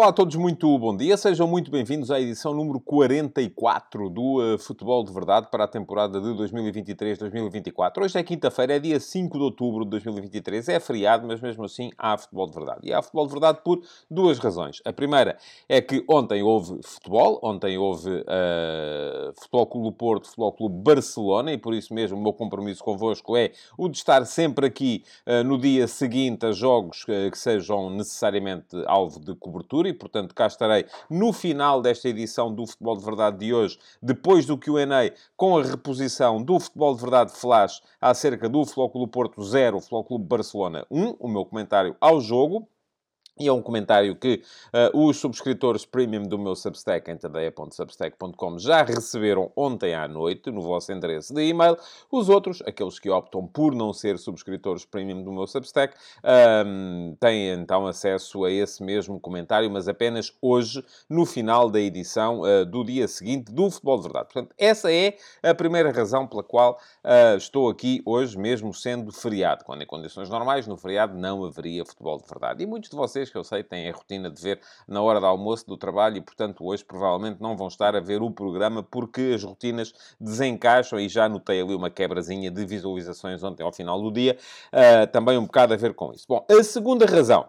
Olá a todos, muito bom dia. Sejam muito bem-vindos à edição número 44 do uh, Futebol de Verdade para a temporada de 2023-2024. Hoje é quinta-feira, é dia 5 de outubro de 2023. É feriado, mas mesmo assim há Futebol de Verdade. E há Futebol de Verdade por duas razões. A primeira é que ontem houve futebol, ontem houve uh, Futebol Clube Porto, Futebol Clube Barcelona, e por isso mesmo o meu compromisso convosco é o de estar sempre aqui uh, no dia seguinte a jogos que sejam necessariamente alvo de cobertura e, portanto, cá estarei no final desta edição do Futebol de Verdade de hoje, depois do Q&A, com a reposição do Futebol de Verdade Flash acerca do Flóculo Porto 0, Flóculo Barcelona 1, o meu comentário ao jogo. E é um comentário que uh, os subscritores premium do meu Substack, em tadeia.substack.com, já receberam ontem à noite, no vosso endereço de e-mail. Os outros, aqueles que optam por não ser subscritores premium do meu Substack, um, têm então acesso a esse mesmo comentário, mas apenas hoje, no final da edição uh, do dia seguinte do Futebol de Verdade. Portanto, essa é a primeira razão pela qual uh, estou aqui hoje, mesmo sendo feriado. Quando em condições normais, no feriado não haveria Futebol de Verdade. E muitos de vocês que eu sei têm a rotina de ver na hora do almoço do trabalho e, portanto, hoje provavelmente não vão estar a ver o programa porque as rotinas desencaixam e já notei ali uma quebrazinha de visualizações ontem ao final do dia, uh, também um bocado a ver com isso. Bom, a segunda razão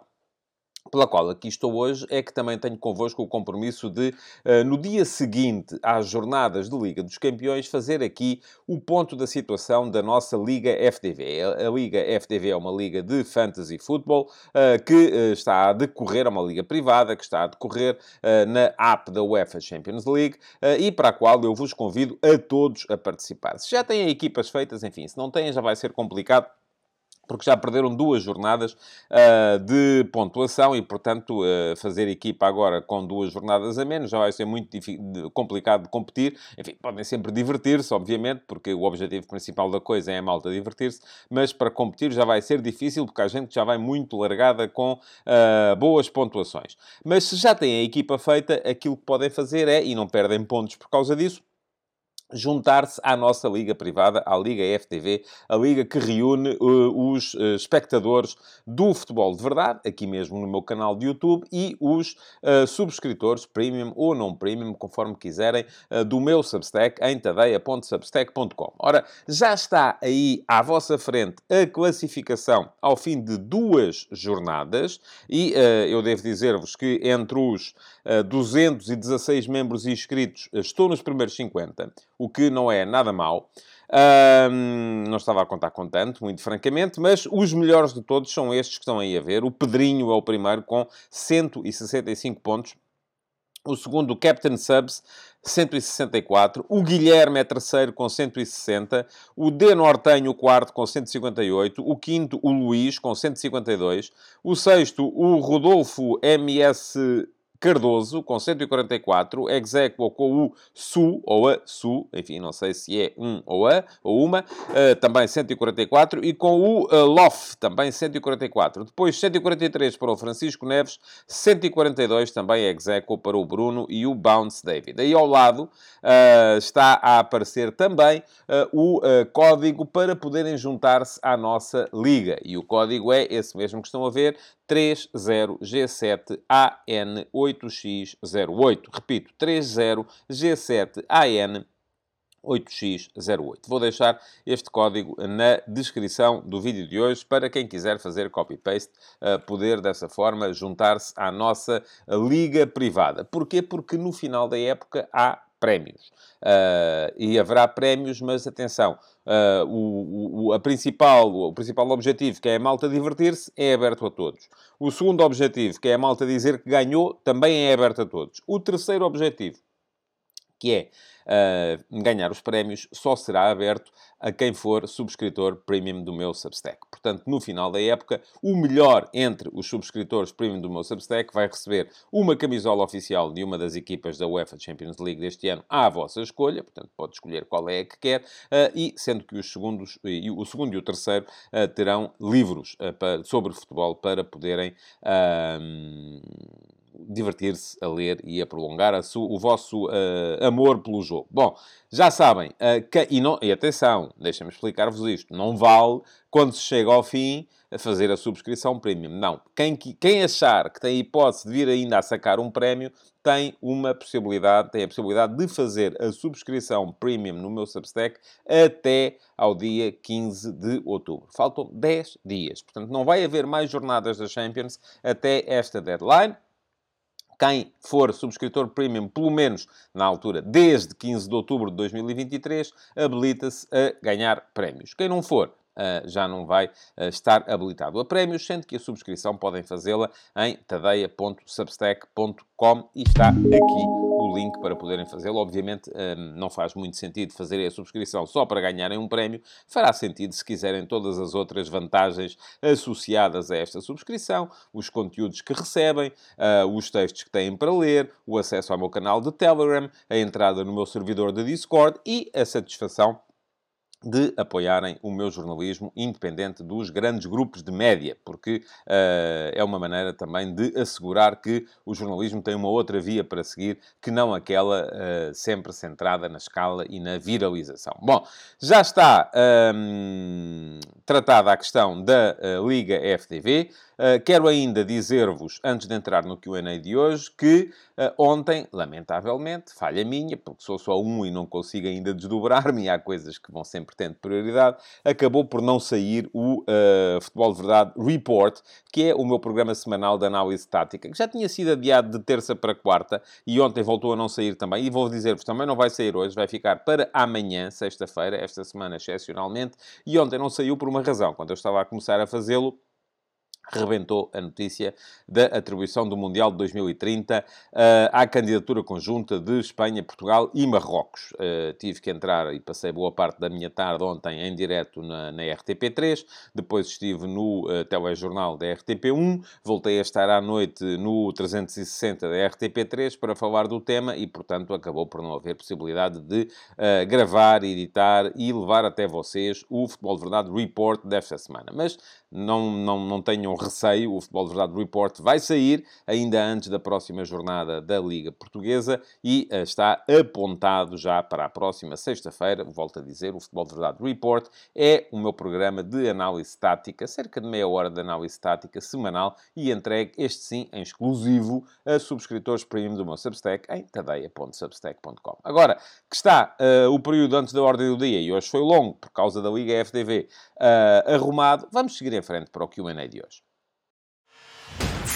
pela qual aqui estou hoje, é que também tenho convosco o compromisso de, uh, no dia seguinte às jornadas de Liga dos Campeões, fazer aqui o ponto da situação da nossa Liga FDV. A, Liga FDV é uma liga de fantasy football uh, que uh, está a decorrer, é uma liga privada que está a decorrer na app da UEFA Champions League e para a qual eu vos convido a todos a participar. Se já têm equipas feitas, enfim, se não têm já vai ser complicado porque já perderam duas jornadas uh, de pontuação e, portanto, uh, fazer equipa agora com duas jornadas a menos já vai ser muito complicado de competir. Enfim, podem sempre divertir-se, obviamente, porque o objetivo principal da coisa é a malta divertir-se, mas para competir já vai ser difícil, porque a gente já vai muito largada com uh, boas pontuações. Mas se já têm a equipa feita, aquilo que podem fazer é, e não perdem pontos por causa disso, juntar-se à nossa liga privada, à Liga FTV, a liga que reúne uh, os uh, espectadores do futebol de verdade, aqui mesmo no meu canal de YouTube, e os uh, subscritores premium ou não premium, conforme quiserem, do meu Substack em tadeia.substack.com. Ora, já está aí à vossa frente a classificação ao fim de duas jornadas, e eu devo dizer-vos que entre os 216 membros inscritos estou nos primeiros 50 o que não é nada mau. Um, não estava a contar com tanto, muito francamente, mas os melhores de todos são estes que estão aí a ver. O Pedrinho é o primeiro com 165 pontos. O segundo, o Captain Subs, 164. O Guilherme é terceiro com 160. O D Nortenho, o quarto, com 158. O quinto, o Luís, com 152. O sexto, o Rodolfo MS Cardoso, com 144, exequo com o Su, ou a Su, enfim, não sei se é um ou a, ou uma, uh, também 144, e com o uh, Lof, também 144. Depois 143 para o Francisco Neves, 142 também exequo para o Bruno e o Bounce David. Aí ao lado uh, está a aparecer também o código para poderem juntar-se à nossa liga. E o código é esse mesmo que estão a ver, 30G7AN8X08. Repito, 30G7AN 8x08. Vou deixar este código na descrição do vídeo de hoje para quem quiser fazer copy-paste, uh, poder dessa forma juntar-se à nossa liga privada. Porquê? Porque no final da época há prémios. Uh, e haverá prémios, mas atenção, uh, o, o, a principal, o principal objetivo, que é a malta divertir-se, é aberto a todos. O segundo objetivo, que é a malta dizer que ganhou, também é aberto a todos. O terceiro objetivo, que é uh, ganhar os prémios, só será aberto a quem for subscritor premium do meu Substack. Portanto, no final da época, o melhor entre os subscritores premium do meu Substack vai receber uma camisola oficial de uma das equipas da UEFA Champions League deste ano à vossa escolha, portanto, pode escolher qual é a que quer, uh, e sendo que os segundos, e o segundo e o terceiro uh, terão livros para, sobre futebol para poderem divertir-se a ler e a prolongar a o vosso uh, amor pelo jogo. Bom, já sabem, uh, que, e, não, e atenção, deixem-me explicar-vos isto, não vale quando se chega ao fim a fazer a subscrição premium. Não. Quem, quem achar que tem hipótese de vir ainda a sacar um prémio, tem uma possibilidade, tem a possibilidade de fazer a subscrição premium no meu Substack até ao dia 15 de outubro. Faltam 10 dias. Portanto, não vai haver mais jornadas da Champions até esta deadline. Quem for subscritor premium, pelo menos na altura, desde 15 de outubro de 2023, habilita-se a ganhar prémios. Quem não for, já não vai uh, estar habilitado a prémios, sendo que a subscrição podem fazê-la em tadeia.substack.com e está aqui o link para poderem fazê-lo. Obviamente, uh, não faz muito sentido fazerem a subscrição só para ganharem um prémio. Fará sentido se quiserem todas as outras vantagens associadas a esta subscrição, os conteúdos que recebem, os textos que têm para ler, o acesso ao meu canal de Telegram, a entrada no meu servidor de Discord e a satisfação de apoiarem o meu jornalismo independente dos grandes grupos de média, porque uh, é uma maneira também de assegurar que o jornalismo tem uma outra via para seguir que não aquela uh, sempre centrada na escala e na viralização. Bom, já está um, tratada a questão da uh, Liga FTV. Uh, quero ainda dizer-vos, antes de entrar no QA de hoje, que uh, ontem, lamentavelmente, falha minha, porque sou só um e não consigo ainda desdobrar-me, há coisas que vão sempre tendo prioridade, acabou por não sair o uh, Futebol de Verdade Report, que é o meu programa semanal de análise tática, que já tinha sido adiado de terça para quarta e ontem voltou a não sair também. E vou dizer-vos, também não vai sair hoje, vai ficar para amanhã, sexta-feira, esta semana excepcionalmente, e ontem não saiu por uma razão. Quando eu estava a começar a fazê-lo, rebentou a notícia da atribuição do Mundial de 2030 uh, eh, à candidatura conjunta de Espanha, Portugal e Marrocos. Uh, tive que entrar e passei boa parte da minha tarde ontem em direto na, na RTP3, depois estive no uh, telejornal da RTP1, voltei a estar à noite no 360 da RTP3 para falar do tema e, portanto, acabou por não haver possibilidade de uh, gravar, editar e levar até vocês o Futebol de Verdade Report desta semana. Mas não, não, não tenham receio, o Futebol de Verdade Report vai sair ainda antes da próxima jornada da Liga Portuguesa e uh, está apontado já para a próxima sexta-feira. Volto a dizer, o Futebol de Verdade Report é o meu programa de análise tática, cerca de meia hora de análise tática semanal e entregue, este sim, em exclusivo a subscritores premium do meu Substack em tadeia.substack.com. Agora, que está uh, o período antes da ordem do dia, e hoje foi longo por causa da Liga FDV, uh, eh, arrumado, vamos seguir em frente para o Q&A de hoje.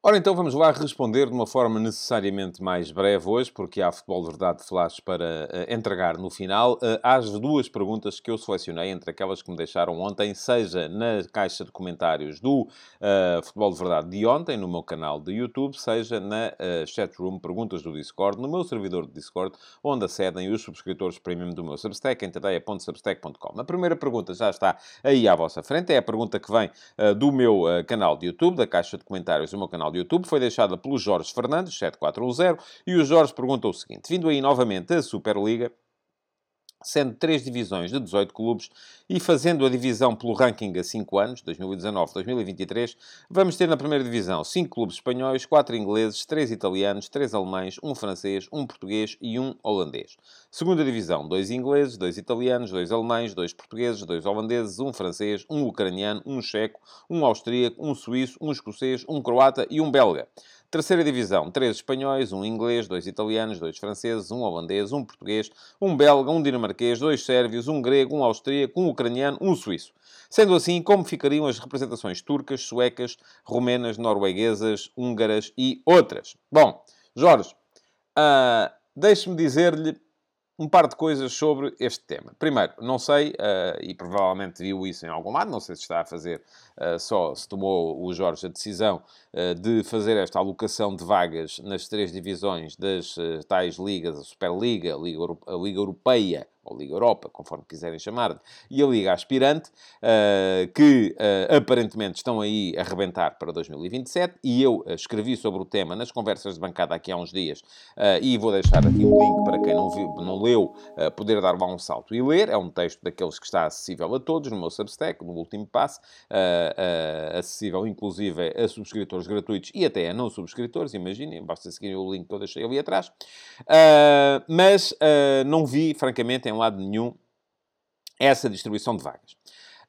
Ora, então vamos lá responder de uma forma necessariamente mais breve hoje, porque há futebol de verdade flash para uh, entregar no final, uh, às duas perguntas que eu selecionei entre aquelas que me deixaram ontem, seja na caixa de comentários do uh, Futebol de Verdade de ontem, no meu canal de YouTube, seja na uh, chatroom Perguntas do Discord, no meu servidor de Discord, onde acedem os subscritores premium do meu Substack, em tadeia.substack.com. A primeira pergunta já está aí à vossa frente, é a pergunta que vem do meu canal de YouTube, da caixa de comentários do meu canal de YouTube foi deixada pelo Jorge Fernandes, 7410, e o Jorge pergunta o seguinte: vindo aí novamente a Superliga, sendo três divisões de 18 clubes e fazendo a divisão pelo ranking a 5 anos, 2019-2023, vamos ter na primeira divisão 5 clubes espanhóis, 4 ingleses, 3 italianos, 3 alemães, 1 francês, 1 português e 1 holandês. Segunda divisão, 2 ingleses, 2 italianos, 2 alemães, 2 portugueses, 2 holandeses, 1 francês, 1 ucraniano, 1 checo, 1 austríaco, 1 suíço, 1 escocês, 1 croata e 1 belga. Terceira divisão, três espanhóis, um inglês, dois italianos, dois franceses, um holandês, um português, um belga, um dinamarquês, dois sérvios, um grego, um austríaco, um ucraniano, um suíço. Sendo assim, como ficariam as representações turcas, suecas, romenas, norueguesas, húngaras e outras? Bom, Jorge, uh, deixe-me dizer-lhe um par de coisas sobre este tema. Primeiro, não sei, uh, e provavelmente viu isso em algum lado, não sei se está a fazer uh, só, se tomou o Jorge a decisão uh, de fazer esta alocação de vagas nas três divisões das tais ligas, a Superliga, a Liga, a Liga Europeia, ou Liga Europa, conforme quiserem chamar e a Liga Aspirante, uh, que uh, aparentemente estão aí a rebentar para 2027, e eu uh, escrevi sobre o tema nas conversas de bancada aqui há uns dias, e vou deixar aqui o link para quem não, viu, não leu, poder dar lá um salto e ler. É um texto daqueles que está acessível a todos, no meu Substack, no último passo, acessível inclusive a subscritores gratuitos e até a não subscritores, imaginem, basta seguir o link que eu deixei ali atrás. mas não vi, francamente, em lado nenhum, essa distribuição de vagas.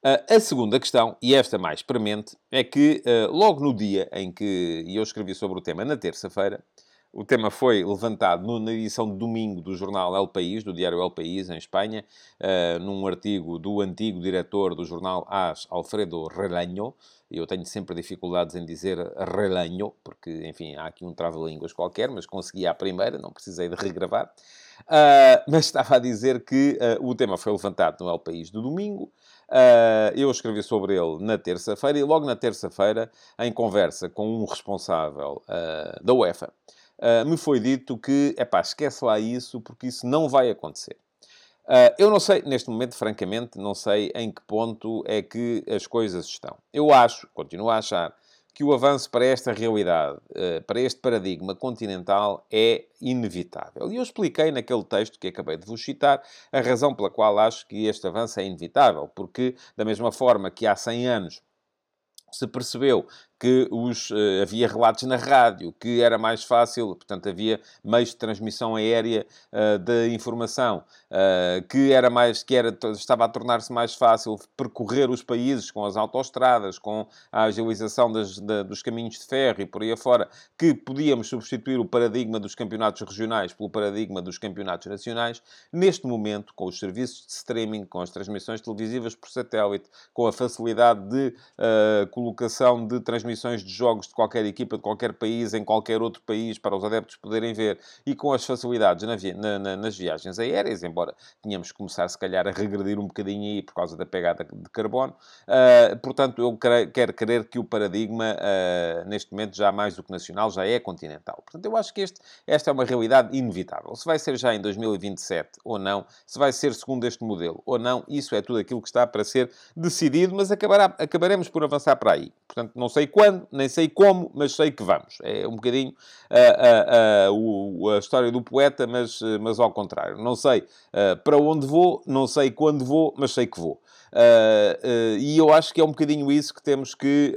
Uh, a segunda questão, e esta mais premente, é que uh, logo no dia em que eu escrevi sobre o tema, na terça-feira, o tema foi levantado no, na edição de domingo do jornal El País, do diário El País, em Espanha, uh, num artigo do antigo diretor do jornal AS, Alfredo Relanho. Eu tenho sempre dificuldades em dizer Relanho, porque, enfim, há aqui um trava-línguas qualquer, mas consegui à primeira, não precisei de regravar. Uh, mas estava a dizer que uh, o tema foi levantado no El País do domingo. Uh, eu escrevi sobre ele na terça-feira e logo na terça-feira, em conversa com um responsável da UEFA, me foi dito que, é pá, esquece lá isso, porque isso não vai acontecer. eu não sei, neste momento, francamente, não sei em que ponto é que as coisas estão. Eu acho, continuo a achar, que o avanço para esta realidade, eh, para este paradigma continental, é inevitável. E eu expliquei naquele texto que acabei de vos citar a razão pela qual acho que este avanço é inevitável. Porque, da mesma forma que há 100 anos se percebeu que os, uh, havia relatos na rádio, que era mais fácil, portanto, havia meios de transmissão aérea uh, da informação, uh, que era mais, que era, estava a tornar-se mais fácil percorrer os países com as autoestradas, com a agilização das, da, dos caminhos de ferro e por aí afora, que podíamos substituir o paradigma dos campeonatos regionais pelo paradigma dos campeonatos nacionais. Neste momento, com os serviços de streaming, com as transmissões televisivas por satélite, com a facilidade de colocação de transmissões transmissões de jogos de qualquer equipa, de qualquer país, em qualquer outro país, para os adeptos poderem ver, e com as facilidades na via, na, na, nas viagens aéreas, embora tínhamos que começar, se calhar, a regredir um bocadinho aí por causa da pegada de carbono. Uh, portanto, eu quero crer que o paradigma, uh, neste momento, já mais do que nacional, já é continental. Portanto, eu acho que este, esta é uma realidade inevitável. Se vai ser já em 2027 ou não, se vai ser segundo este modelo ou não, isso é tudo aquilo que está para ser decidido, mas acabará, acabaremos por avançar para aí. Portanto, não sei quando, nem sei como, mas sei que vamos. É um bocadinho uh, uh, uh, a história do poeta, mas, mas ao contrário. Não sei para onde vou, não sei quando vou, mas sei que vou. e eu acho que é um bocadinho isso que temos que,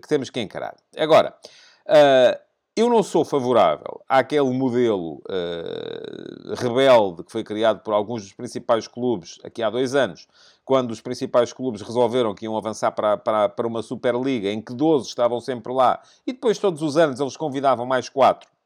que, temos que encarar. Agora, eu não sou favorável àquele modelo uh, rebelde que foi criado por alguns dos principais clubes aqui há dois anos, quando os principais clubes resolveram que iam avançar para, para, para uma Superliga, em que 12 estavam sempre lá, e depois todos os anos eles convidavam mais quatro. eh,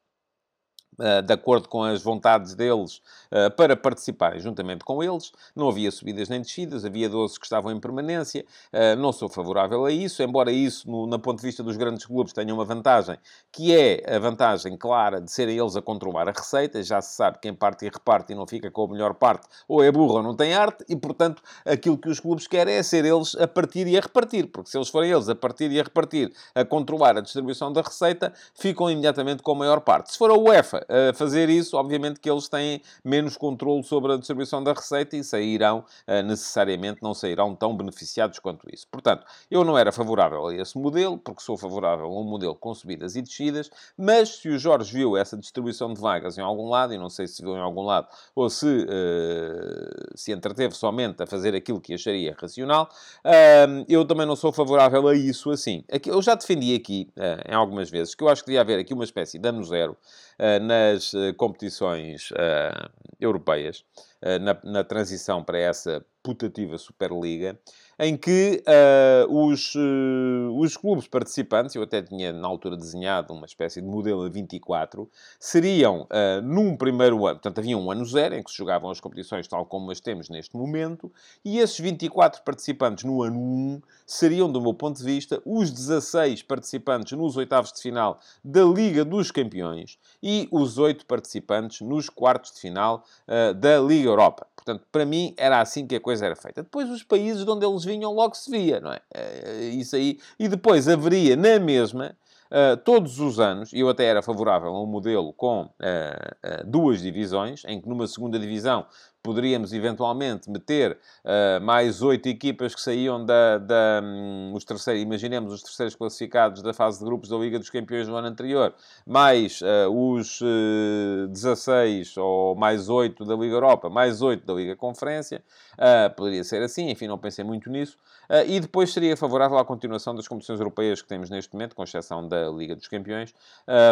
de acordo com as vontades deles, eh, para participarem juntamente com eles. Não havia subidas nem descidas, havia 12 que estavam em permanência. Eh, não sou favorável a isso, embora isso, no, no ponto de vista dos grandes clubes, tenha uma vantagem, que é a vantagem clara de serem eles a controlar a receita. Já se sabe quem parte e reparte e não fica com a melhor parte, ou é burro ou não tem arte, e, portanto, aquilo que os clubes querem é ser eles a partir e a repartir, porque se eles forem eles a partir e a repartir, a controlar a distribuição da receita, ficam imediatamente com a maior parte. Se for a UEFA a fazer isso, obviamente que eles têm menos controle sobre a distribuição da receita e sairão, eh, necessariamente, não sairão tão beneficiados quanto isso. Portanto, eu não era favorável a esse modelo, porque sou favorável a um modelo com subidas e descidas, mas se o Jorge viu essa distribuição de vagas em algum lado, e não sei se viu em algum lado, ou se uh, se entreteve somente a fazer aquilo que acharia racional, uh, eu também não sou favorável a isso assim. Eu já defendi aqui, uh, em algumas vezes, que eu acho que devia haver aqui uma espécie de ano zero nas competições europeias, na, na transição para essa putativa Superliga, em que uh, os, uh, os clubes participantes, eu até tinha na altura desenhado uma espécie de modelo a 24, seriam uh, num primeiro ano, portanto havia um ano zero em que se jogavam as competições tal como as temos neste momento, e esses 24 participantes no ano 1 seriam, do meu ponto de vista, os 16 participantes nos oitavos de final da Liga dos Campeões e os 8 participantes nos quartos de final da Liga Europa. Portanto, para mim, era assim que a coisa era feita. Depois, os países de onde eles vinham, logo se via, não é? Eh, isso aí. E depois haveria, na mesma, Uh, todos os anos, eu até era favorável a um modelo com uh, uh, duas divisões, em que numa segunda divisão poderíamos eventualmente meter uh, mais oito equipas que saíam da, da um, os terceiros, imaginemos os terceiros classificados da fase de grupos da Liga dos Campeões do ano anterior, mais uh, os uh, 16 ou mais oito da Liga Europa, mais oito da Liga Conferência, uh, poderia ser assim, enfim, não pensei muito nisso, e depois seria favorável à continuação das competições europeias que temos neste momento, com exceção da Liga dos Campeões,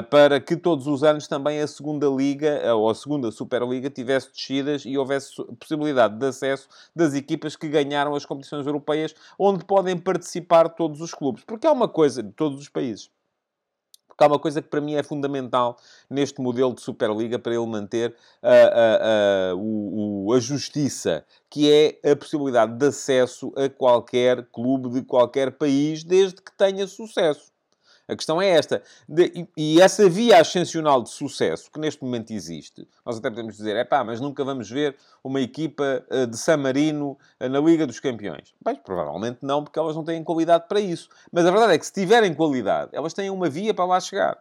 para que todos os anos também a segunda Liga, ou a segunda Superliga, tivesse descidas e houvesse possibilidade de acesso das equipas que ganharam as competições europeias, onde podem participar todos os clubes. Porque há uma coisa de todos os países. Porque há uma coisa que para mim é fundamental neste modelo de Superliga para ele manter uh, uh, uh, o, a justiça, que é a possibilidade de acesso a qualquer clube de qualquer país, desde que tenha sucesso. A questão é esta. De, e, e, essa via ascensional de sucesso que neste momento existe, nós até podemos dizer, é pá, mas nunca vamos ver uma equipa uh, de San Marino uh, na Liga dos Campeões. Bem, provavelmente não, porque elas não têm qualidade para isso. Mas a verdade é que se tiverem qualidade, elas têm uma via para lá chegar.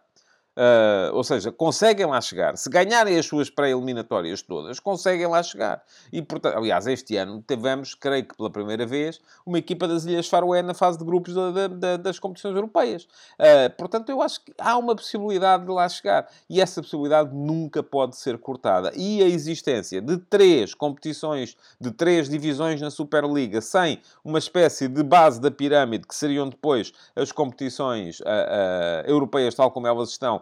Uh, ou seja, conseguem lá chegar. Se ganharem as suas pré-eliminatórias todas, conseguem lá chegar. E, portanto, aliás, este ano tivemos, creio que pela primeira vez, uma equipa das Ilhas Faroé na fase de grupos da, da, das competições europeias. Uh, portanto, eu acho que há uma possibilidade de lá chegar. E essa possibilidade nunca pode ser cortada. E a existência de três competições, de três divisões na Superliga, sem uma espécie de base da pirâmide, que seriam depois as competições uh, europeias, tal como elas estão,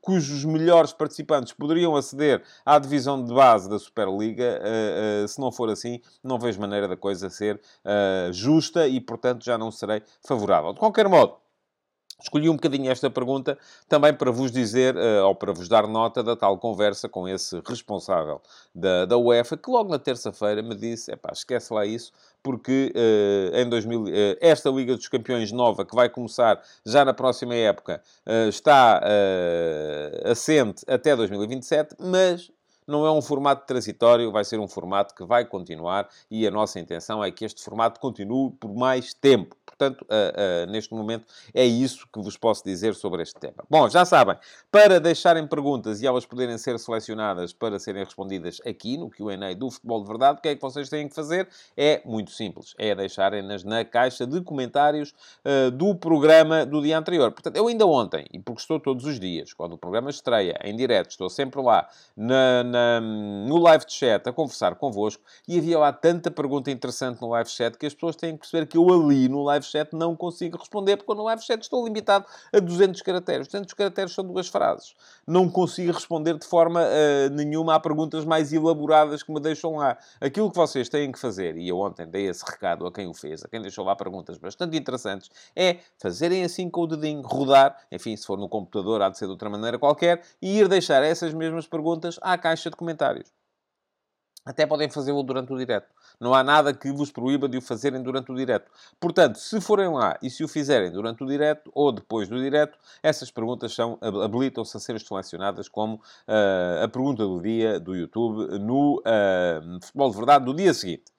cujos melhores participantes poderiam aceder à divisão de base da Superliga. Uh, uh, se não for assim, não vejo maneira da coisa ser uh, justa e, portanto, já não serei favorável. De qualquer modo, Escolhi um bocadinho esta pergunta também para vos dizer, ou para vos dar nota da tal conversa com esse responsável da, da UEFA, que logo na terça-feira me disse, epá, esquece lá isso, porque uh, em 2000, uh, eh, esta Liga dos Campeões nova, que vai começar já na próxima época, uh, está assente até 2027, mas não é um formato transitório, vai ser um formato que vai continuar e a nossa intenção é que este formato continue por mais tempo. Portanto, uh, uh, neste momento, é isso que vos posso dizer sobre este tema. Bom, já sabem, para deixarem perguntas e elas poderem ser selecionadas para serem respondidas aqui no QA do Futebol de Verdade, o que é que vocês têm que fazer? É muito simples, é deixarem-nas na caixa de comentários uh, do programa do dia anterior. Portanto, eu ainda ontem, e porque estou todos os dias, quando o programa estreia em direto, estou sempre lá na, na, no live chat a conversar convosco e havia lá tanta pergunta interessante no live chat que as pessoas têm que perceber que eu ali no live chat não consigo responder, porque no live chat estou limitado a 200 caracteres. 200 caracteres são duas frases. Não consigo responder de forma uh, nenhuma a perguntas mais elaboradas que me deixam lá. Aquilo que vocês têm que fazer, e eu ontem dei esse recado a quem o fez, a quem deixou lá perguntas bastante interessantes, é fazerem assim com o dedinho, rodar, enfim, se for no computador, há de ser de outra maneira qualquer, e ir deixar essas mesmas perguntas à caixa de comentários. Até podem fazê-lo durante o direto. Não há nada que vos proíba de o fazerem durante o direto. Portanto, se forem lá e se o fizerem durante o direto ou depois do direto, essas perguntas são, habilitam-se a ser selecionadas como uh, a pergunta do dia do YouTube no uh, Futebol de Verdade do dia seguinte.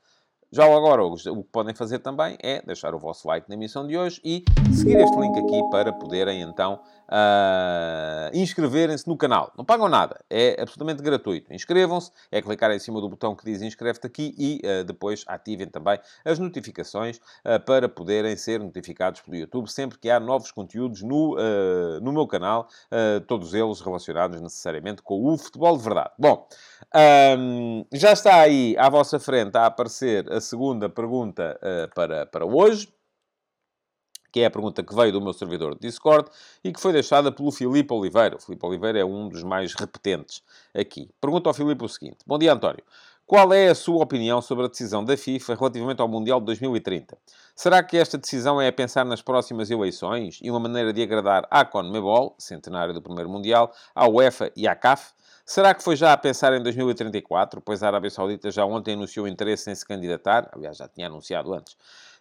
Já agora, o que podem fazer também é deixar o vosso like na emissão de hoje e seguir este link aqui para poderem então uh, inscreverem-se no canal. Não pagam nada, é absolutamente gratuito. Inscrevam-se, é clicar em cima do botão que diz inscreve-te aqui e uh, depois ativem também as notificações uh, para poderem ser notificados pelo YouTube sempre que há novos conteúdos no, no meu canal, todos eles relacionados necessariamente com o futebol de verdade. Bom, um, já está aí à vossa frente a aparecer a segunda pergunta para, para hoje que é a pergunta que veio do meu servidor de Discord e que foi deixada pelo Filipe Oliveira. O Filipe Oliveira é um dos mais repetentes aqui. Pergunta ao Filipe o seguinte: Bom dia, António. Qual é a sua opinião sobre a decisão da FIFA relativamente ao Mundial de 2030? Será que esta decisão é a pensar nas próximas eleições e uma maneira de agradar à CONMEBOL, centenário do primeiro Mundial, à UEFA e à CAF? Será que foi já a pensar em 2034, pois a Arábia Saudita já ontem anunciou interesse em se candidatar? Aliás, já tinha anunciado antes.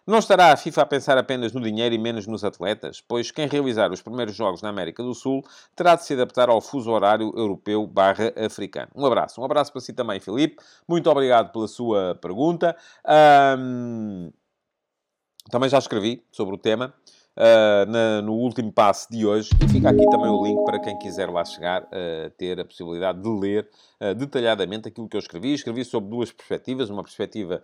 Não estará a FIFA a pensar apenas no dinheiro e menos nos atletas? Pois quem realizar os primeiros jogos na América do Sul terá de se adaptar ao fuso horário europeu barra africano. Um abraço. Um abraço para si também, Filipe. Muito obrigado pela sua pergunta. Um... Também já escrevi sobre o tema. Uh, na, no último passo de hoje. E fica aqui também o link para quem quiser lá chegar, uh, ter a possibilidade de ler uh, detalhadamente aquilo que eu escrevi. Escrevi sobre duas perspectivas. Uma perspectiva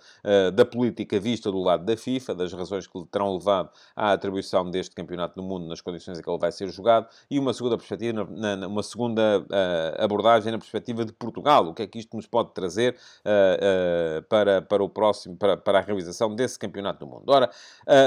da política vista do lado da FIFA, das razões que terão levado à atribuição deste campeonato do mundo nas condições em que ele vai ser jogado. E uma segunda perspectiva, na, na, uma segunda abordagem na perspectiva de Portugal. O que é que isto nos pode trazer para, para o próximo, para, para a realização desse campeonato do mundo. Ora,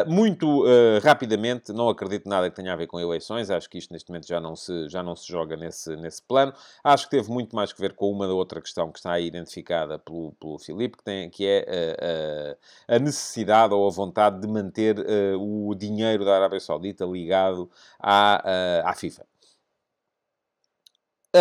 muito rapidamente, não acredito nada que tenha a ver com eleições, acho que isto neste momento já não se, já não se joga nesse, nesse plano. Acho que teve muito mais que ver com uma outra questão que está aí identificada pelo, pelo Filipe, que, tem, que é a, eh, eh, a necessidade ou a vontade de manter uh, o dinheiro da Arábia Saudita ligado à, uh, à FIFA.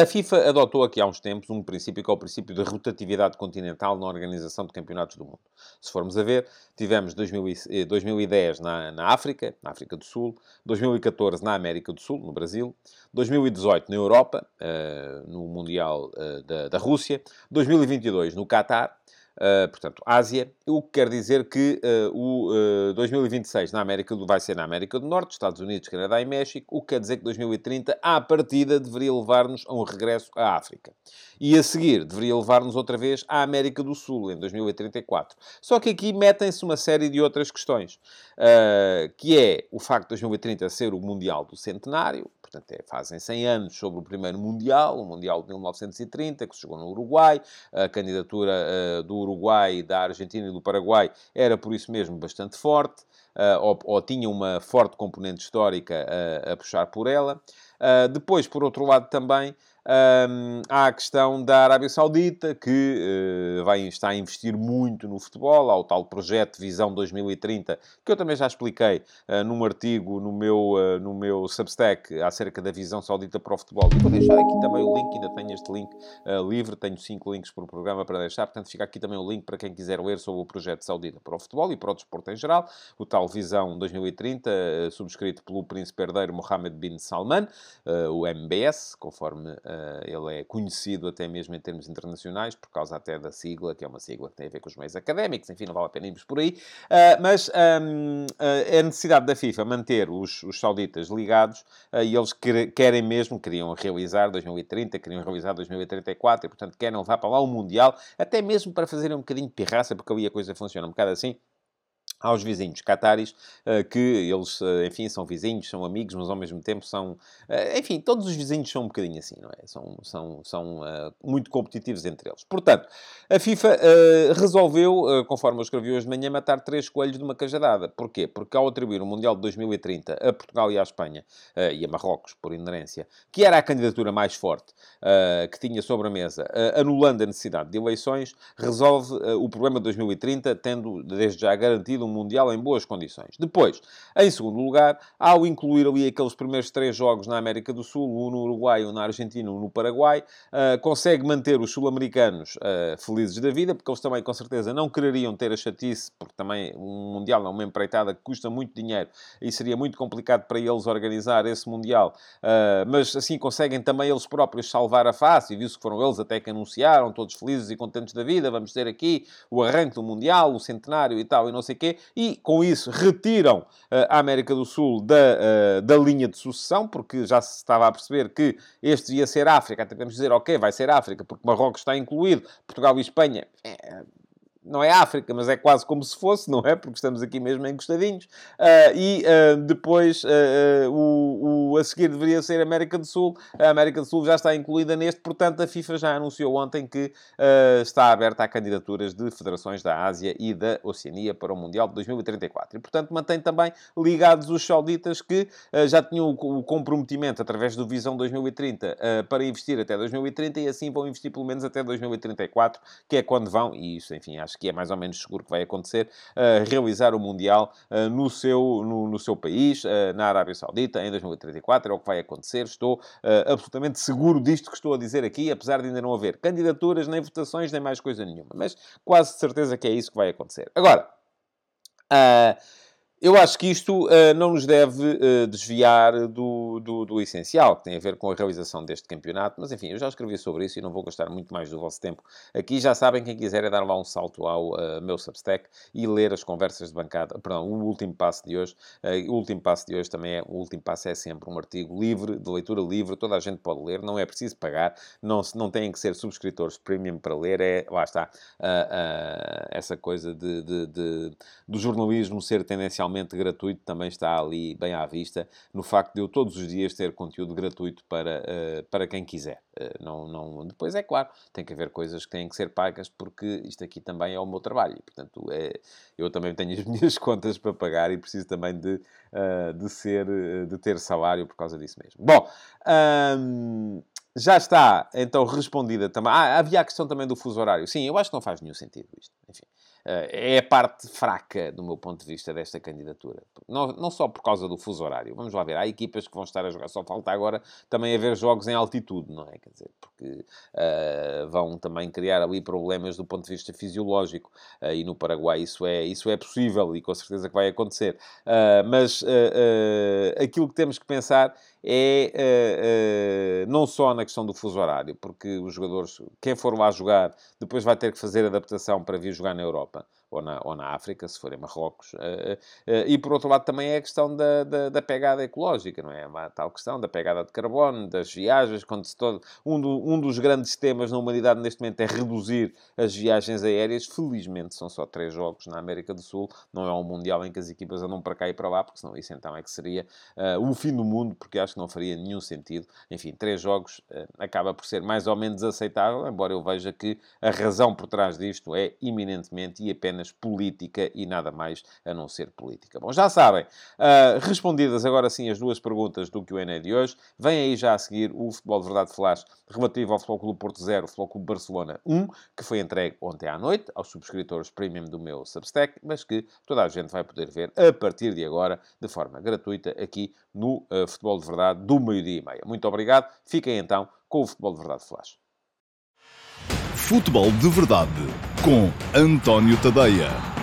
A FIFA adotou aqui há uns tempos um princípio que é o princípio de rotatividade continental na organização de campeonatos do mundo. Se formos a ver, tivemos 2000, 2010 eh, na, na África, na África do Sul, 2014 na América do Sul, no Brasil, 2018 na Europa, uh, no Mundial uh, da, da Rússia, 2022 no Catar, Uh, portanto, Ásia, o que quer dizer que uh, o uh, 2026 na América do, vai ser na América do Norte, Estados Unidos, Canadá e México, o que quer dizer que 2030, à partida, deveria levar-nos a um regresso à África. E a seguir, deveria levar-nos outra vez à América do Sul, em 2034. Só que aqui metem-se uma série de outras questões, que é o facto de 2030 ser o Mundial do Centenário, portanto, é, fazem 100 anos sobre o primeiro Mundial, o Mundial de 1930, que se jogou no Uruguai. A candidatura uh, do Uruguai, da Argentina e do Paraguai era, por isso mesmo, bastante forte, uh, ou, ou, tinha uma forte componente histórica a puxar por ela. depois, por outro lado, também um, há a questão da Arábia Saudita, que uh, vai, está a investir muito no futebol, há o tal projeto Visão 2030, que eu também já expliquei uh, num artigo no meu, uh, no meu Substack acerca da visão saudita para o futebol. E vou deixar aqui também o link, ainda tenho este link livre, tenho cinco links por programa para deixar, portanto fica aqui também o link para quem quiser ler sobre o projeto saudita para o futebol e para o desporto em geral, o tal Visão 2030, subscrito pelo príncipe herdeiro Mohammed bin Salman, o MBS, conforme eh, ele é conhecido até mesmo em termos internacionais, por causa até da sigla, que é uma sigla que tem a ver com os meios académicos, enfim, não vale a pena irmos por aí. Eh, mas um, eh, a necessidade da FIFA manter os, os sauditas ligados, e eles querem mesmo, queriam realizar 2030, queriam realizar 2034, e portanto querem levar para lá o Mundial, até mesmo para fazerem um bocadinho de pirraça, porque ali a coisa funciona um bocado assim aos vizinhos cataris, eh, que eles, eh, enfim, são vizinhos, são amigos, mas ao mesmo tempo são... Eh, enfim, todos os vizinhos são um bocadinho assim, não é? São, são, são muito competitivos entre eles. Portanto, a FIFA resolveu, conforme eu escrevi hoje de manhã, matar três coelhos de uma cajadada. Porquê? Porque ao atribuir o Mundial de 2030 a Portugal e à Espanha, e a Marrocos, por inerência, que era a candidatura mais forte que tinha sobre a mesa, anulando a necessidade de eleições, resolve o problema de 2030, tendo desde já garantido um Mundial em boas condições. Depois, em segundo lugar, ao incluir ali aqueles primeiros três jogos na América do Sul, um no Uruguai, um na Argentina, um no Paraguai, uh, consegue manter os sul-americanos uh, felizes da vida, porque eles também, com certeza, não quereriam ter a chatice, porque também um Mundial é uma empreitada que custa muito dinheiro e seria muito complicado para eles organizar esse Mundial, uh, mas assim conseguem também eles próprios salvar a face, e viu-se que foram eles até que anunciaram, todos felizes e contentes da vida, vamos ter aqui o arranque do Mundial, o centenário e tal, e não sei o quê, e, com isso, retiram uh, a América do Sul da, uh, da linha de sucessão, porque já se estava a perceber que este ia ser África. Até podemos dizer, ok, vai ser África, porque Marrocos está incluído, Portugal e Espanha. É, não é África, mas é quase como se fosse, não é? Porque estamos aqui mesmo encostadinhos. Uh, e uh, depois, uh, o, o, a seguir deveria ser América do Sul. A América do Sul já está incluída neste, portanto, a FIFA já anunciou ontem que está aberta a candidaturas de federações da Ásia e da Oceania para o Mundial de 2034. E, portanto, mantém também ligados os sauditas que já tinham o, o, comprometimento, através do Visão 2030, para investir até 2030 e assim vão investir pelo menos até 2034, que é quando vão, e isso, enfim, acho que é mais ou menos seguro que vai acontecer, uh, realizar o Mundial uh, no, seu, no, no seu país, uh, na Arábia Saudita, em 2034. É o que vai acontecer. Estou absolutamente seguro disto que estou a dizer aqui, apesar de ainda não haver candidaturas, nem votações, nem mais coisa nenhuma. Mas quase certeza que é isso que vai acontecer. Agora, Eu acho que isto uh, não nos deve uh, desviar do, do, do, essencial, que tem a ver com a realização deste campeonato. Mas, enfim, eu já escrevi sobre isso e não vou gastar muito mais do vosso tempo. Aqui já sabem, quem quiser é dar lá um salto ao uh, meu Substack e ler as conversas de bancada. Perdão, o último passo de hoje. o último passo de hoje também é... O último passo é sempre um artigo livre, de leitura livre. Toda a gente pode ler. Não é preciso pagar. Não, não têm que ser subscritores premium para ler. É, lá está, essa coisa de, de, de, do jornalismo ser tendencialmente gratuito também está ali bem à vista, no facto de eu todos os dias ter conteúdo gratuito para, uh, para quem quiser. Uh, não, não... Depois, é claro, tem que haver coisas que têm que ser pagas, porque isto aqui também é o meu trabalho. portanto, é... eu também tenho as minhas contas para pagar e preciso também de, uh, de, ser, de ter salário por causa disso mesmo. Bom, um, já está, então, respondida também. Ah, havia a questão também do fuso horário. Sim, eu acho que não faz nenhum sentido isto. Enfim. Eh, é a parte fraca, do meu ponto de vista, desta candidatura. Não, não só por causa do fuso horário. Vamos lá ver. Há equipas que vão estar a jogar. Só falta agora também haver jogos em altitude, não é? Quer dizer, porque uh, vão também criar ali problemas do ponto de vista fisiológico. Uh, e no Paraguai isso é, isso é possível e com certeza que vai acontecer. Uh, mas aquilo que temos que pensar é não só na questão do fuso horário, porque os jogadores, quem for lá jogar, depois vai ter que fazer adaptação para vir jogar na Europa ou na, ou na África, se for em Marrocos. E por outro lado também é a questão da, da, da, pegada ecológica, não é? A tal questão da pegada de carbono, das viagens, quando se todo... Um, do, um dos grandes temas na humanidade neste momento é reduzir as viagens aéreas. Felizmente são só três jogos na América do Sul, não é um Mundial em que as equipas andam para cá e para lá, porque senão isso então é que seria uh, o fim do mundo, porque acho que não faria nenhum sentido. Enfim, três jogos acaba por ser mais ou menos aceitável, embora eu veja que a razão por trás disto é eminentemente e apenas apenas política e nada mais a não ser política. Bom, já sabem, uh, respondidas agora sim as duas perguntas do Q&A de hoje, vem aí já a seguir o Futebol de Verdade Flash relativo ao Futebol Clube Porto 0, Futebol Clube Barcelona 1, que foi entregue ontem à noite aos subscritores premium do meu Substack, mas que toda a gente vai poder ver a partir de agora, de forma gratuita, aqui no uh, Futebol de Verdade do meio-dia e meia. Muito obrigado. Fiquem então com o Futebol de Verdade Flash. Futebol de Verdade com António Tadeia.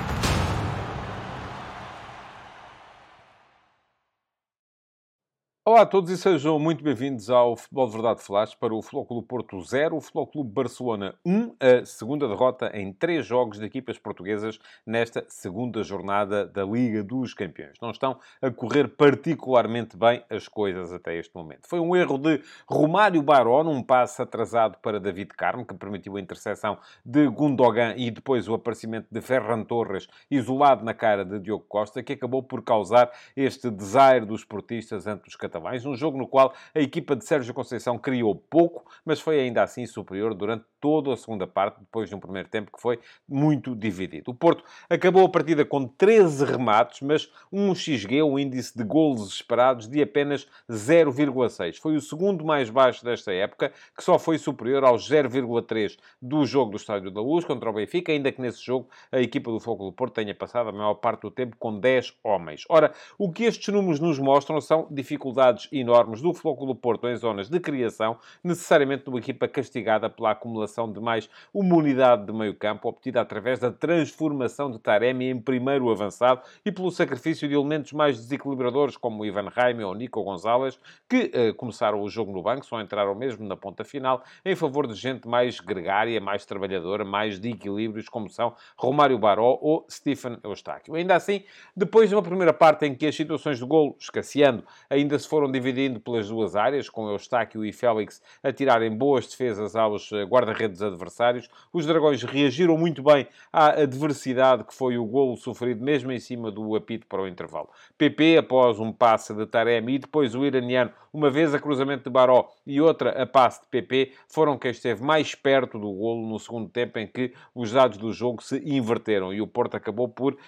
Olá a todos e sejam muito bem-vindos ao Futebol de Verdade Flash para o Clube Porto 0, o Clube Barcelona 1, a segunda derrota em três jogos de equipas portuguesas nesta segunda jornada da Liga dos Campeões. Não estão a correr particularmente bem as coisas até este momento. Foi um erro de Romário Baró, num passe atrasado para David Carmo, que permitiu a interseção de Gundogan e depois o aparecimento de Ferran Torres isolado na cara de Diogo Costa, que acabou por causar este desaire dos portistas ante os catalães, um jogo no qual a equipa de Sérgio Conceição criou pouco, mas foi ainda assim superior durante toda a segunda parte, depois de um primeiro tempo que foi muito dividido. O Porto acabou a partida com 13 remates, mas um XG, um índice de golos esperados, de apenas 0,6. Foi o segundo mais baixo desta época, que só foi superior aos 0,3 do jogo do Estádio da Luz contra o Benfica, ainda que nesse jogo a equipa do Foco do Porto tenha passado a maior parte do tempo com 10 homens. Ora, o que estes números nos mostram são dificuldades dificuldades enormes do Futebol do Porto em zonas de criação, necessariamente de uma equipa castigada pela acumulação de mais uma unidade de meio campo, obtida através da transformação de Taremi em primeiro avançado e pelo sacrifício de elementos mais desequilibradores, como Ivan Raime ou Nico Gonzalez, que uh, começaram o jogo no banco, só entraram mesmo na ponta final, em favor de gente mais gregária, mais trabalhadora, mais de equilíbrios, como são Romário Baró ou Stephen Eustáquio. Ainda assim, depois de uma primeira parte em que as situações de golo, escasseando, ainda se foram dividindo pelas duas áreas, com Eustáquio e Félix a tirarem boas defesas aos eh, guarda-redes adversários. Os Dragões reagiram muito bem à adversidade que foi o golo sofrido mesmo em cima do apito para o intervalo. PP, após um passe de Taremi, e depois o iraniano, uma vez a cruzamento de Baró e outra a passe de PP, foram quem esteve mais perto do golo no segundo tempo em que os dados do jogo se inverteram e o Porto acabou por uh,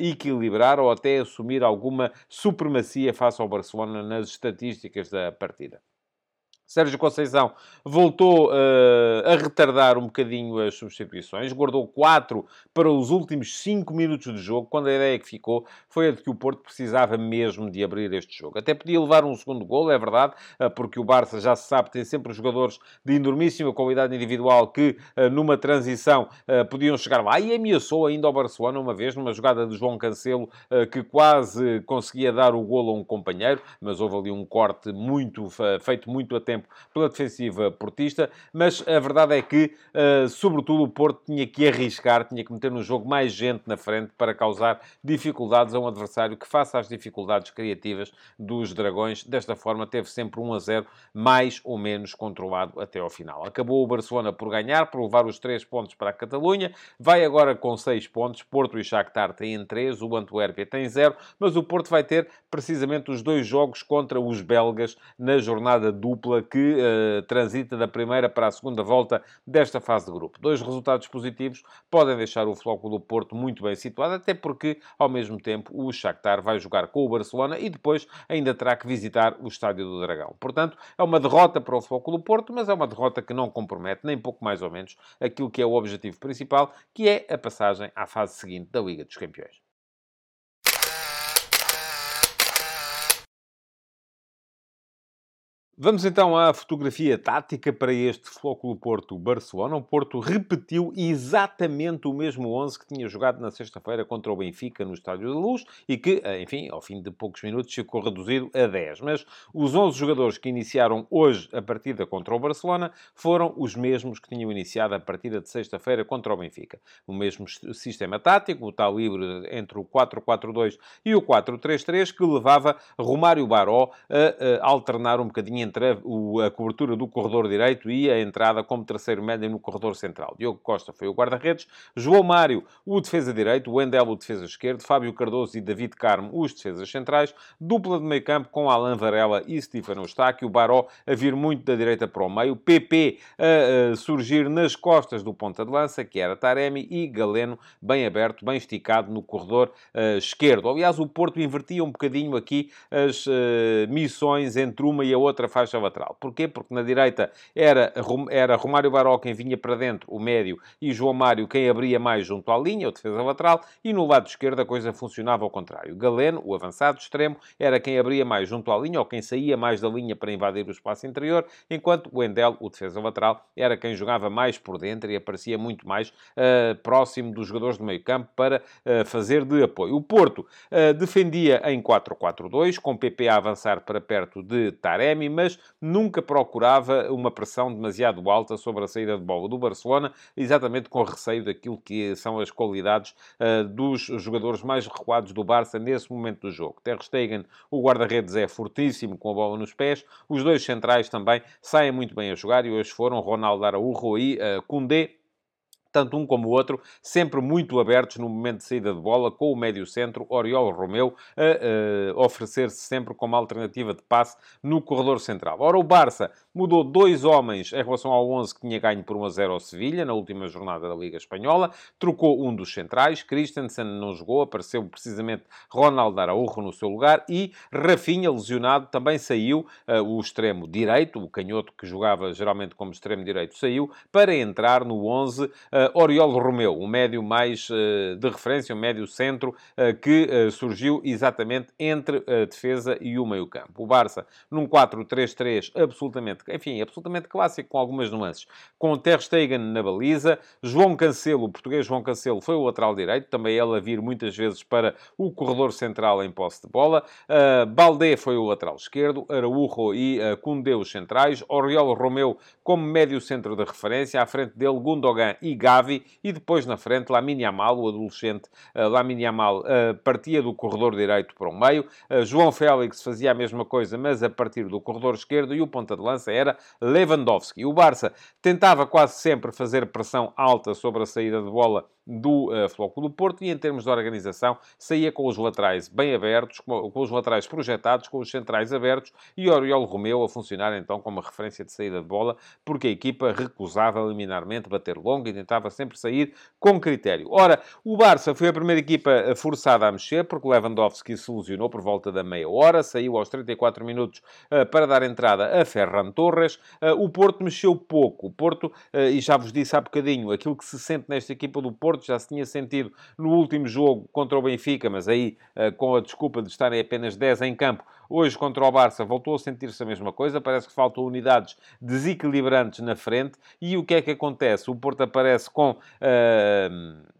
equilibrar ou até assumir alguma supremacia face ao Barcelona nas estatísticas da partida. Sérgio Conceição voltou uh, a retardar um bocadinho as substituições, guardou 4 para os últimos 5 minutos de jogo, quando a ideia que ficou foi a de que o Porto precisava mesmo de abrir este jogo. Até podia levar um segundo gol, é verdade, uh, porque o Barça já se sabe, tem sempre jogadores de enormíssima qualidade individual que, uh, numa transição, podiam chegar lá e ameaçou ainda ao Barcelona uma vez, numa jogada de João Cancelo, que quase conseguia dar o golo a um companheiro, mas houve ali um corte muito, feito muito a tempo tempo pela defensiva portista, mas a verdade é que, uh, sobretudo, o Porto tinha que arriscar, tinha que meter no jogo mais gente na frente para causar dificuldades a um adversário que, face às dificuldades criativas dos Dragões, desta forma teve sempre 1 a 0, mais ou menos controlado até ao final. Acabou o Barcelona por ganhar, por levar os 3 pontos para a Catalunha, vai agora com 6 pontos, Porto e Shakhtar têm 3, o Antuérpia tem 0, mas o Porto vai ter precisamente os dois jogos contra os belgas na jornada dupla que uh, transita da primeira para a segunda volta desta fase de grupo. Dois resultados positivos podem deixar o Flóculo do Porto muito bem situado, até porque, ao mesmo tempo, o Shakhtar vai jogar com o Barcelona e depois ainda terá que visitar o Estádio do Dragão. Portanto, é uma derrota para o Flóculo do Porto, mas é uma derrota que não compromete, nem pouco mais ou menos, aquilo que é o objetivo principal, que é a passagem à fase seguinte da Liga dos Campeões. Vamos então à fotografia tática para este Flóculo Porto-Barcelona. O Porto repetiu exatamente o mesmo 11 que tinha jogado na sexta-feira contra o Benfica no Estádio da Luz e que, eh, enfim, ao fim de poucos minutos ficou reduzido a 10. Mas os 11 jogadores que iniciaram hoje a partida contra o Barcelona foram os mesmos que tinham iniciado a partida de sexta-feira contra o Benfica. O mesmo sistema tático, o tal híbrido entre o 4-4-2 e o 4-3-3 que levava Romário Baró a, a alternar um bocadinho entre a, a, cobertura do corredor direito e a entrada como terceiro médio no corredor central. Diogo Costa foi o guarda-redes, João Mário, o defesa direito, o Wendel, o defesa esquerdo, Fábio Cardoso e David Carmo, os defesas centrais, dupla de meio campo com Alain Varela e Stefano Eustáquio, Baró a vir muito da direita para o meio, PP a, a surgir nas costas do ponta de lança, que era Taremi, e Galeno bem aberto, bem esticado no corredor esquerdo. Aliás, o Porto invertia um bocadinho aqui as missões entre uma e a outra faixa lateral. Porquê? Porque na direita era, era Romário Baró quem vinha para dentro, o médio, e João Mário quem abria mais junto à linha, o defesa lateral, e no lado esquerdo a coisa funcionava ao contrário. Galeno, o avançado extremo, era quem abria mais junto à linha, ou quem saía mais da linha para invadir o espaço interior, enquanto o Endel, o defesa lateral, era quem jogava mais por dentro e aparecia muito mais uh, próximo dos jogadores de meio campo para uh, fazer de apoio. O Porto uh, defendia em 4-4-2, com PP a avançar para perto de Taremi, mas nunca procurava uma pressão demasiado alta sobre a saída de bola do Barcelona, exatamente com receio daquilo que são as qualidades uh, dos jogadores mais recuados do Barça nesse momento do jogo. Ter Stegen, o guarda-redes, é fortíssimo com a bola nos pés. Os dois centrais também saem muito bem a jogar e hoje foram Ronaldo Araújo e uh, Koundé tanto um como o outro, sempre muito abertos no momento de saída de bola, com o médio-centro, Oriol Romeu, a, a oferecer-se sempre como alternativa de passe no corredor central. Ora, o Barça mudou dois homens em relação ao 11 que tinha ganho por 1 a 0 ao Sevilha, na última jornada da Liga Espanhola, trocou um dos centrais, Christensen não jogou, apareceu precisamente Ronaldo Araújo no seu lugar, e Rafinha, lesionado, também saiu, uh, o extremo direito, o canhoto que jogava geralmente como extremo direito, saiu, para entrar no 11 uh, uh, Oriol Romeu, o médio mais uh, de referência, o médio centro, uh, que surgiu exatamente entre a defesa e o meio campo. O Barça, num 4-3-3 absolutamente, enfim, absolutamente clássico, com algumas nuances. Com Ter Stegen na baliza, João Cancelo, o português João Cancelo, foi o lateral direito, também ele a vir muitas vezes para o corredor central em posse de bola. Baldé foi o lateral esquerdo, Araújo e Koundé os centrais, Oriol Romeu como médio centro de referência, à frente dele Gundogan e Gavi, Gavi e depois na frente Lamine Yamal, o adolescente uh, Lamine Yamal, uh, partia do corredor direito para o meio. Uh, João Félix fazia a mesma coisa, mas a partir do corredor esquerdo e o ponta de lança era Lewandowski. O Barça tentava quase sempre fazer pressão alta sobre a saída de bola do uh, Flóculo do Porto e, em termos de organização, saía com os laterais bem abertos, com, com, os laterais projetados, com os centrais abertos e Oriol Romeu a funcionar então como referência de saída de bola, porque a equipa recusava liminarmente bater longo e tentava sempre sair com critério. Ora, o Barça foi a primeira equipa forçada a mexer, porque Lewandowski se lesionou por volta da meia hora, saiu aos 34 minutos uh, para dar entrada a Ferran Torres. Uh, o Porto mexeu pouco. O Porto, e já vos disse há bocadinho, aquilo que se sente nesta equipa do Porto Porto, já se tinha sentido no último jogo contra o Benfica, mas aí eh, com a desculpa de estarem apenas 10 em campo. Hoje, contra o Barça, voltou a sentir-se a mesma coisa. Parece que faltam unidades desequilibrantes na frente. E o que é que acontece? O Porto aparece com... Uh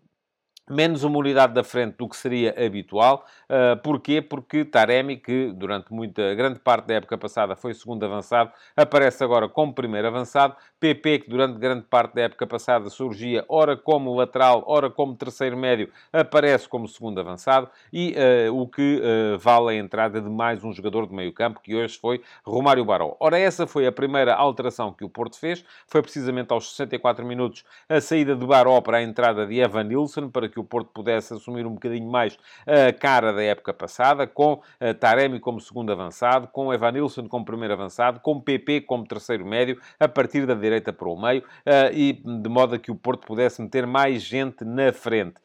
menos uma unidade da frente do que seria habitual. Uh, porquê? Porque Taremi, que durante muita grande parte da época passada foi segundo avançado, aparece agora como primeiro avançado. PP, que durante grande parte da época passada surgia ora como lateral, ora como terceiro médio, aparece como segundo avançado. E uh, o que uh, vale a entrada de mais um jogador de meio campo, que hoje foi Romário Baró. Ora, essa foi a primeira alteração que o Porto fez. Foi precisamente aos 64 minutos a saída de Baró para a entrada de Evan Nilsson, para que o Porto pudesse assumir um bocadinho mais a cara da época passada, com Taremi como segundo avançado, com Evanilson como primeiro avançado, com PP como terceiro médio, a partir da direita para o meio, e de modo a que o Porto pudesse meter mais gente na frente.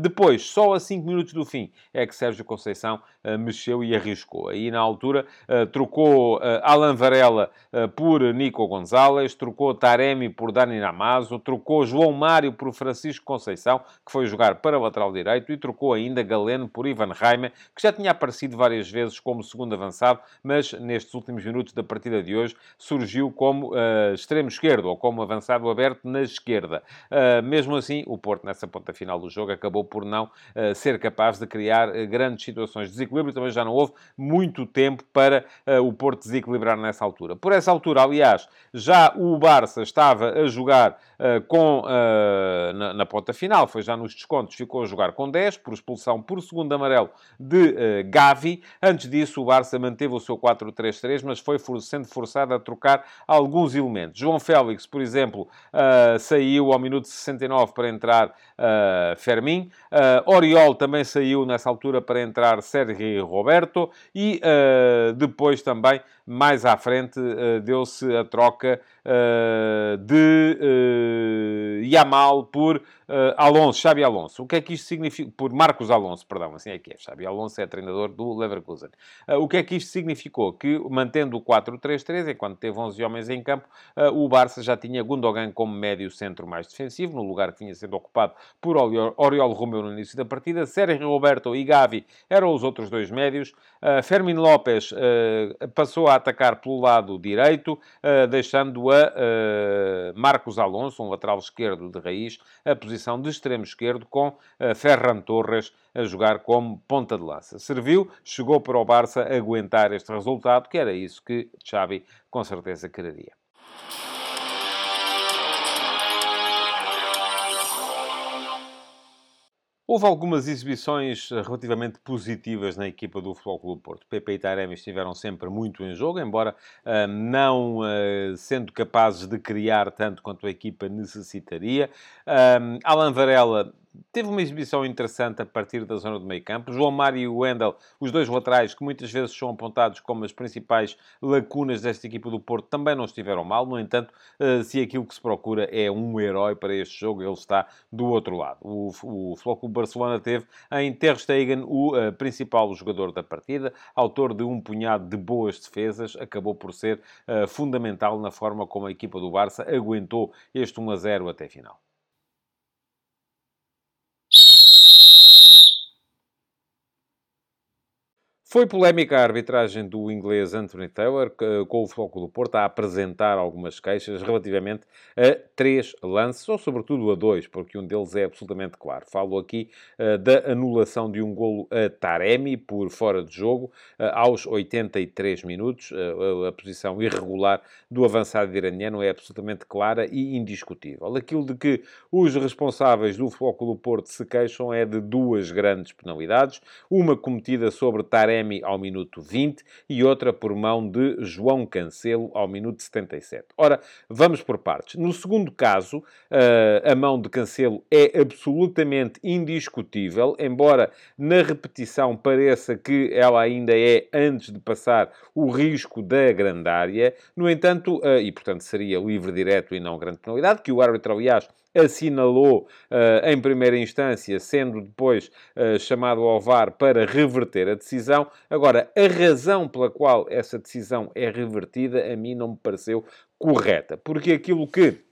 Depois, só a 5 minutos do fim, é que Sérgio Conceição mexeu e arriscou. Aí, na altura, trocou Alan Varela por Nico Gonzalez, trocou Taremi por Dani Namazo, trocou João Mário por Francisco Conceição, que foi jogar para lateral direito e trocou ainda Galeno por Ivan Reimer, que já tinha aparecido várias vezes como segundo avançado, mas nestes últimos minutos da partida de hoje surgiu como uh, extremo esquerdo ou como avançado aberto na esquerda. Uh, mesmo assim, o Porto, nessa ponta final do jogo, acabou por não uh, ser capaz de criar grandes situações de desequilíbrio. Também já não houve muito tempo para o Porto desequilibrar nessa altura. Por essa altura, aliás, já o Barça estava a jogar com, na, na ponta final, foi já nos descontos ficou a jogar com 10, por expulsão por segundo amarelo de uh, Gavi. Antes disso, o Barça manteve o seu 4-3-3, mas foi for sendo forçado a trocar alguns elementos. João Félix, por exemplo, uh, saiu ao minuto 69 para entrar uh, Fermin. Oriol também saiu nessa altura para entrar Sérgio Roberto. E depois também, mais à frente, deu-se a troca de Yamal por Alonso, Xabi Alonso. O que é que isto significa? Por Marcos Alonso, perdão, assim é que é. Xabi Alonso é treinador do Leverkusen. O que é que isto significou? Que, mantendo o 4-3-3, enquanto teve 11 homens em campo, o Barça já tinha Gundogan como médio centro mais defensivo, no lugar que vinha sendo ocupado por Oriol Romeu no início da partida. Sérgio Roberto e Gavi eram os outros dois médios. Fermin López passou a atacar pelo lado direito, deixando a Marcos Alonso, um lateral esquerdo de raiz, a posição de extremo esquerdo, com uh, Ferran Torres a jogar como ponta de lança. Serviu, chegou para o Barça aguentar este resultado, que era isso que Xavi com certeza quereria. Houve algumas exibições eh, relativamente positivas na equipa do Futebol Clube Porto. Pepe e Taremi estiveram sempre muito em jogo, embora uh, não uh, sendo capazes de criar tanto quanto a equipa necessitaria. Uh, Alan Varela teve uma exibição interessante a partir da zona do meio campo. João Mário e Wendel, os dois laterais, que muitas vezes são apontados como as principais lacunas desta equipa do Porto, também não estiveram mal. No entanto, eh, se aquilo que se procura é um herói para este jogo, ele está do outro lado. O, o Floco Barcelona teve em Ter Stegen o uh, principal jogador da partida, autor de um punhado de boas defesas, acabou por ser uh, fundamental na forma como a equipa do Barça aguentou este 1 a 0 até final. Foi polémica a arbitragem do inglês Anthony Taylor, com o Floco do Porto a apresentar algumas queixas relativamente a três lances, ou sobretudo a dois, porque um deles é absolutamente claro. Falo aqui uh, da anulação de um golo a Taremi por fora de jogo, uh, aos 83 minutos. Uh, a posição irregular do avançado iraniano é absolutamente clara e indiscutível. Aquilo de que os responsáveis do Floco do Porto se queixam é de duas grandes penalidades, uma cometida sobre Taremi Taremi ao minuto 20 e outra por mão de João Cancelo ao minuto 77. Ora, vamos por partes. No segundo caso, a mão de Cancelo é absolutamente indiscutível, embora na repetição pareça que ela ainda é antes de passar o risco da grandária. No entanto, e portanto seria livre direto e não grande penalidade, que o árbitro, aliás, assinalou uh, em primeira instância, sendo depois uh, chamado ao VAR para reverter a decisão. Agora, a razão pela qual essa decisão é revertida, a mim não me pareceu correta, porque aquilo que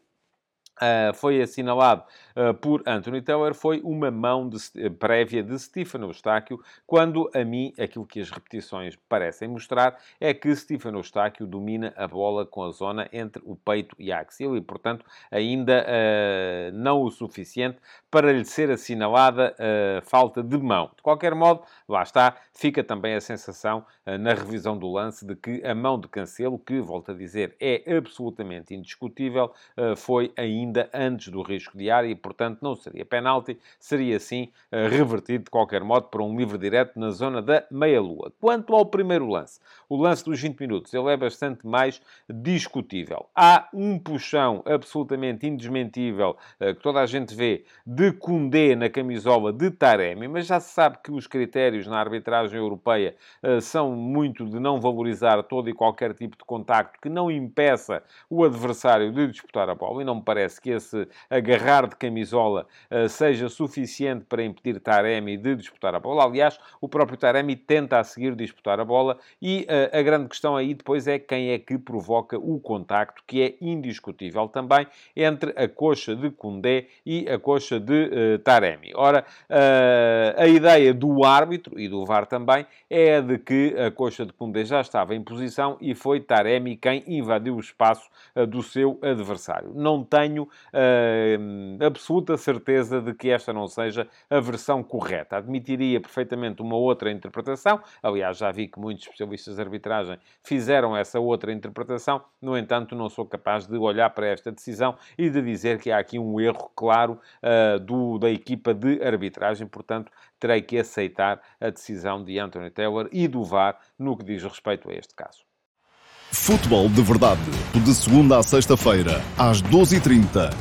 Uh, foi assinalado uh, por Anthony Taylor foi uma mão de, uh, prévia de Stefano Eustáquio, quando a mim aquilo que as repetições parecem mostrar é que Stefano Eustáquio domina a bola com a zona entre o peito e a axila e, portanto, ainda não o suficiente para lhe ser assinalada falta de mão. De qualquer modo, lá está, fica também a sensação na revisão do lance de que a mão de Cancelo, que, volto a dizer, é absolutamente indiscutível, foi ainda ainda antes do risco de área e, portanto, não seria penalti, seria sim eh, revertido de qualquer modo para um livre direto na zona da meia-lua. Quanto ao primeiro lance, o lance dos 20 minutos, ele é bastante mais discutível. Há um puxão absolutamente indesmentível eh, que toda a gente vê de Koundé na camisola de Taremi, mas já se sabe que os critérios na arbitragem europeia eh, são muito de não valorizar todo e qualquer tipo de contacto que não impeça o adversário de disputar a bola e não me parece parece que esse agarrar de camisola uh, seja suficiente para impedir Taremi de disputar a bola. Aliás, o próprio Taremi tenta a seguir disputar a bola e uh, a grande questão aí depois é quem é que provoca o contacto, que é indiscutível também entre a coxa de Koundé e a coxa de uh, Taremi. Ora, a ideia do árbitro e do VAR também é a de que a coxa de Koundé já estava em posição e foi Taremi quem invadiu o espaço do seu adversário. Não tenho uh, absoluta certeza de que esta não seja a versão correta. Admitiria perfeitamente uma outra interpretação. Aliás, já vi que muitos especialistas de arbitragem fizeram essa outra interpretação. No entanto, não sou capaz de olhar para esta decisão e de dizer que há aqui um erro claro uh, do, da equipa de arbitragem. Portanto, terei que aceitar a decisão de Anthony Taylor e do VAR no que diz respeito a este caso. Futebol de Verdade, de segunda a sexta-feira, às 12h30